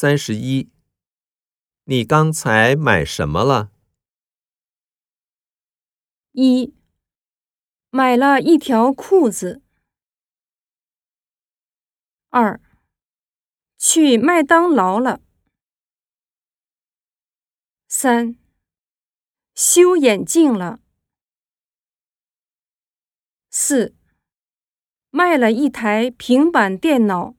三十一。你刚才买什么了？一。买了一条裤子。二。去麦当劳了。三。修眼镜了。四。卖了一台平板电脑。